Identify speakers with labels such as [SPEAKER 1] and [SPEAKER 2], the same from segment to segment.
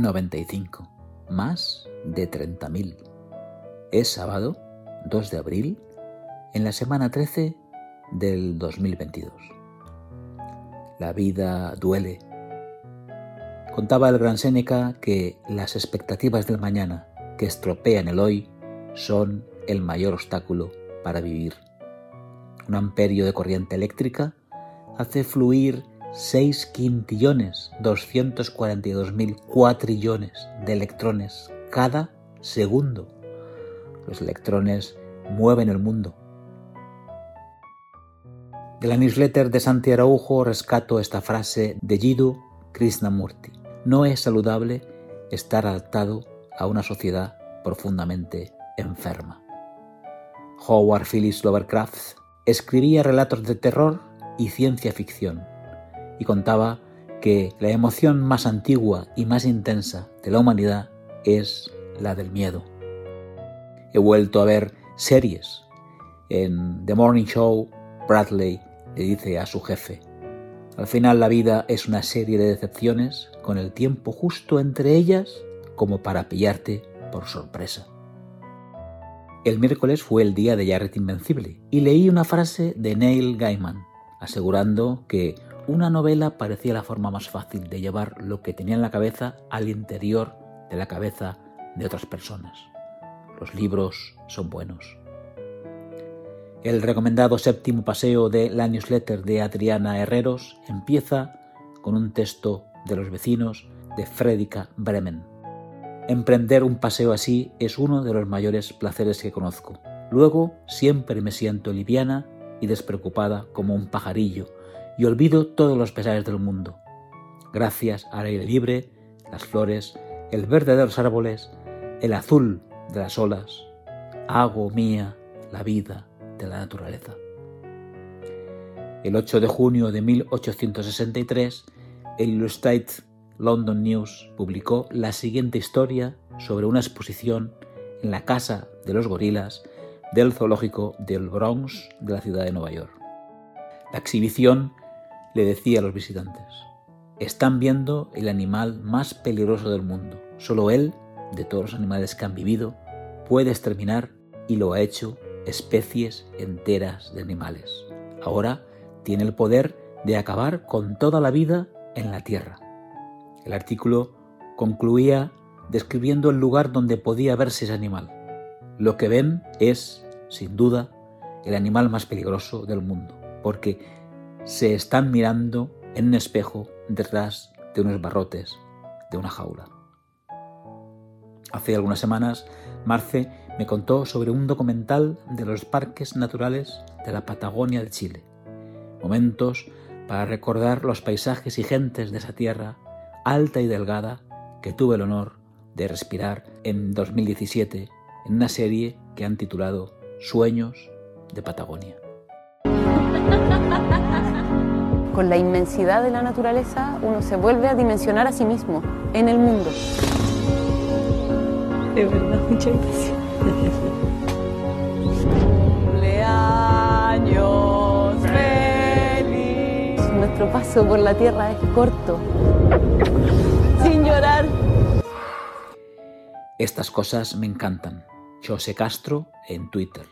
[SPEAKER 1] 95, más de 30.000. Es sábado, 2 de abril, en la semana 13 del 2022. La vida duele. Contaba el gran Séneca que las expectativas del mañana que estropean el hoy son el mayor obstáculo para vivir. Un amperio de corriente eléctrica hace fluir 6 quintillones 242 mil cuatrillones de electrones cada segundo. Los electrones mueven el mundo. De la newsletter de Santi Araujo rescato esta frase de Jiddu Krishnamurti. No es saludable estar adaptado a una sociedad profundamente enferma. Howard Phillips Lovecraft escribía relatos de terror y ciencia ficción y contaba que la emoción más antigua y más intensa de la humanidad es la del miedo. He vuelto a ver series. En The Morning Show, Bradley le dice a su jefe, al final la vida es una serie de decepciones con el tiempo justo entre ellas como para pillarte por sorpresa. El miércoles fue el día de Jared Invencible y leí una frase de Neil Gaiman asegurando que una novela parecía la forma más fácil de llevar lo que tenía en la cabeza al interior de la cabeza de otras personas. Los libros son buenos. El recomendado séptimo paseo de la newsletter de Adriana Herreros empieza con un texto de los vecinos de Fredrika Bremen. Emprender un paseo así es uno de los mayores placeres que conozco. Luego siempre me siento liviana y despreocupada como un pajarillo y olvido todos los pesares del mundo. Gracias al aire libre, las flores, el verde de los árboles, el azul de las olas, hago mía la vida de la naturaleza. El 8 de junio de 1863, el Illustrated London News publicó la siguiente historia sobre una exposición en la Casa de los Gorilas del Zoológico del Bronx de la ciudad de Nueva York. La exhibición le decía a los visitantes, están viendo el animal más peligroso del mundo. Solo él, de todos los animales que han vivido, puede exterminar, y lo ha hecho, especies enteras de animales. Ahora tiene el poder de acabar con toda la vida en la Tierra. El artículo concluía describiendo el lugar donde podía verse ese animal. Lo que ven es, sin duda, el animal más peligroso del mundo, porque se están mirando en un espejo detrás de unos barrotes de una jaula. Hace algunas semanas, Marce me contó sobre un documental de los parques naturales de la Patagonia de Chile. Momentos para recordar los paisajes y gentes de esa tierra alta y delgada que tuve el honor de respirar en 2017 en una serie que han titulado Sueños de Patagonia.
[SPEAKER 2] Con la inmensidad de la naturaleza uno se vuelve a dimensionar a sí mismo en el mundo.
[SPEAKER 3] De verdad, muchas gracias.
[SPEAKER 2] Cumpleaños feliz. Nuestro paso por la tierra es corto. Sin llorar.
[SPEAKER 1] Estas cosas me encantan. José Castro en Twitter.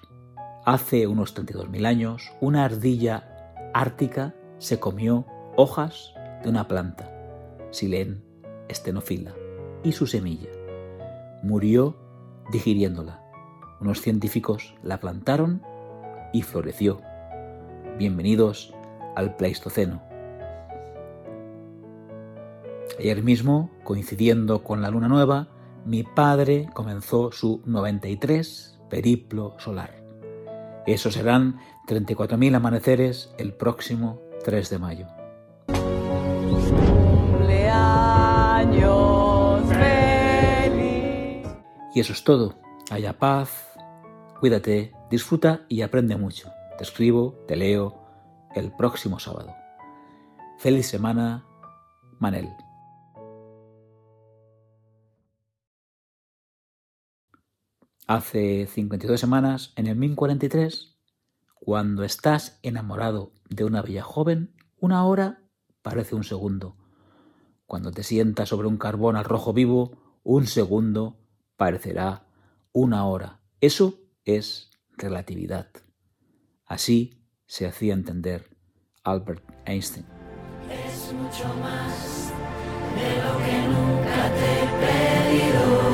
[SPEAKER 1] Hace unos 32.000 años, una ardilla ártica se comió hojas de una planta, Silene estenofila, y su semilla. Murió digiriéndola. Unos científicos la plantaron y floreció. Bienvenidos al Pleistoceno. Ayer mismo, coincidiendo con la luna nueva, mi padre comenzó su 93 periplo solar. Esos serán 34.000 amaneceres el próximo 3 de mayo. Y eso es todo. Haya paz, cuídate, disfruta y aprende mucho. Te escribo, te leo el próximo sábado. Feliz semana, Manel. Hace 52 semanas, en el 1043, cuando estás enamorado de una bella joven, una hora parece un segundo. Cuando te sientas sobre un carbón al rojo vivo, un segundo parecerá una hora. Eso es relatividad. Así se hacía entender Albert Einstein.
[SPEAKER 3] Es mucho más de lo que nunca te he pedido.